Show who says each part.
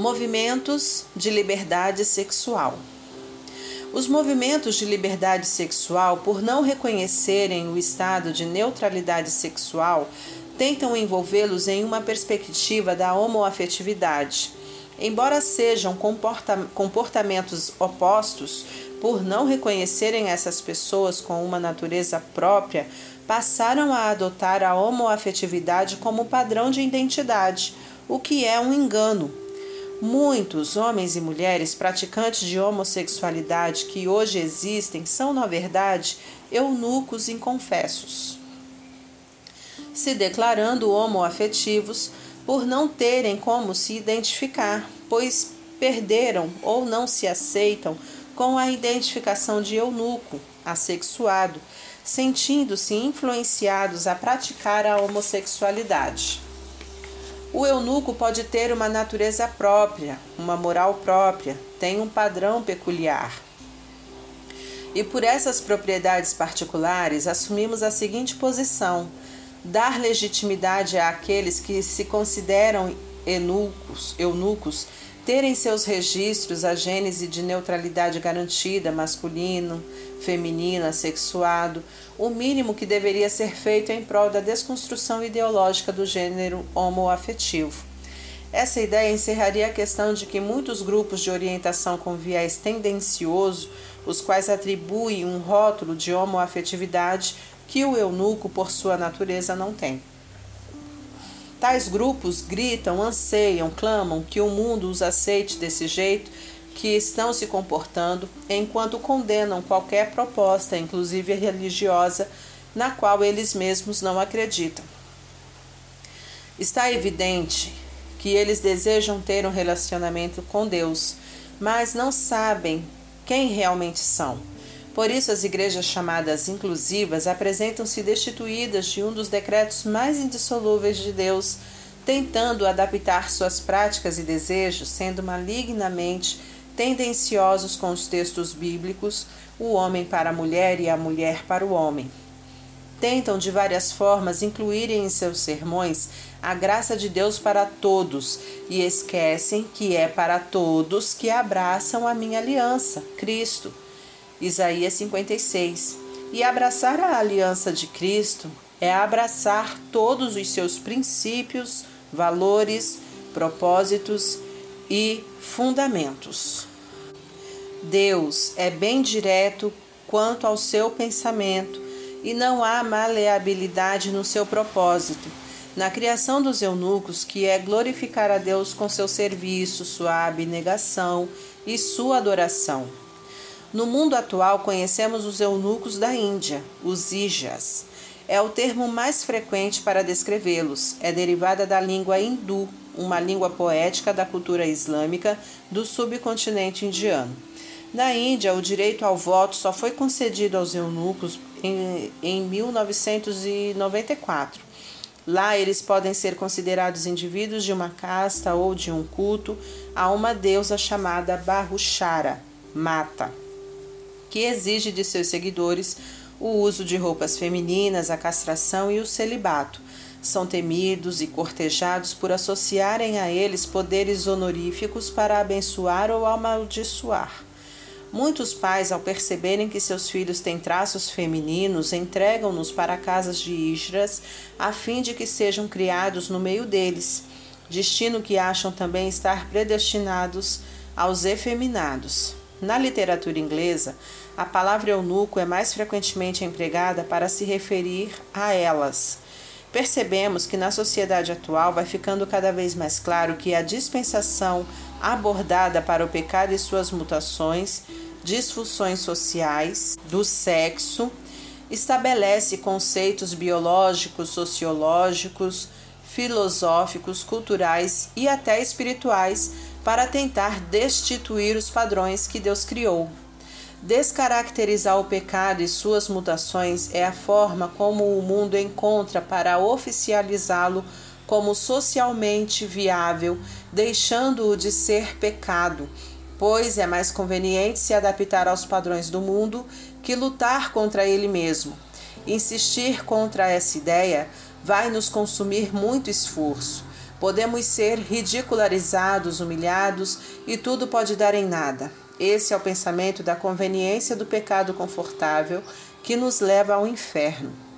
Speaker 1: Movimentos de liberdade sexual. Os movimentos de liberdade sexual, por não reconhecerem o estado de neutralidade sexual, tentam envolvê-los em uma perspectiva da homoafetividade. Embora sejam comportamentos opostos, por não reconhecerem essas pessoas com uma natureza própria, passaram a adotar a homoafetividade como padrão de identidade, o que é um engano. Muitos homens e mulheres praticantes de homossexualidade que hoje existem são, na verdade, eunucos inconfessos, se declarando homoafetivos por não terem como se identificar, pois perderam ou não se aceitam com a identificação de eunuco, assexuado, sentindo-se influenciados a praticar a homossexualidade. O eunuco pode ter uma natureza própria, uma moral própria, tem um padrão peculiar. E por essas propriedades particulares, assumimos a seguinte posição: dar legitimidade àqueles que se consideram eunucos, eunucos terem seus registros a gênese de neutralidade garantida, masculino, feminino, assexuado, o mínimo que deveria ser feito em prol da desconstrução ideológica do gênero homoafetivo. Essa ideia encerraria a questão de que muitos grupos de orientação com viés tendencioso, os quais atribuem um rótulo de homoafetividade que o eunuco, por sua natureza, não tem. Tais grupos gritam, anseiam, clamam que o mundo os aceite desse jeito que estão se comportando, enquanto condenam qualquer proposta, inclusive religiosa, na qual eles mesmos não acreditam. Está evidente que eles desejam ter um relacionamento com Deus, mas não sabem quem realmente são. Por isso, as igrejas chamadas inclusivas apresentam-se destituídas de um dos decretos mais indissolúveis de Deus, tentando adaptar suas práticas e desejos, sendo malignamente tendenciosos com os textos bíblicos, o homem para a mulher e a mulher para o homem. Tentam de várias formas incluírem em seus sermões a graça de Deus para todos e esquecem que é para todos que abraçam a minha aliança, Cristo. Isaías 56. E abraçar a aliança de Cristo é abraçar todos os seus princípios, valores, propósitos e fundamentos. Deus é bem direto quanto ao seu pensamento e não há maleabilidade no seu propósito. Na criação dos eunucos, que é glorificar a Deus com seu serviço, sua abnegação e sua adoração. No mundo atual, conhecemos os eunucos da Índia, os ijas. É o termo mais frequente para descrevê-los. É derivada da língua hindu, uma língua poética da cultura islâmica do subcontinente indiano. Na Índia, o direito ao voto só foi concedido aos eunucos em, em 1994. Lá, eles podem ser considerados indivíduos de uma casta ou de um culto a uma deusa chamada Bahushara, Mata que exige de seus seguidores o uso de roupas femininas, a castração e o celibato. São temidos e cortejados por associarem a eles poderes honoríficos para abençoar ou amaldiçoar. Muitos pais, ao perceberem que seus filhos têm traços femininos, entregam-nos para casas de Ishras, a fim de que sejam criados no meio deles, destino que acham também estar predestinados aos efeminados. Na literatura inglesa, a palavra eunuco é mais frequentemente empregada para se referir a elas. Percebemos que na sociedade atual vai ficando cada vez mais claro que a dispensação abordada para o pecado e suas mutações, disfunções sociais, do sexo, estabelece conceitos biológicos, sociológicos, filosóficos, culturais e até espirituais para tentar destituir os padrões que Deus criou. Descaracterizar o pecado e suas mutações é a forma como o mundo encontra para oficializá-lo como socialmente viável, deixando-o de ser pecado, pois é mais conveniente se adaptar aos padrões do mundo que lutar contra ele mesmo. Insistir contra essa ideia vai nos consumir muito esforço Podemos ser ridicularizados, humilhados e tudo pode dar em nada. Esse é o pensamento da conveniência do pecado confortável que nos leva ao inferno.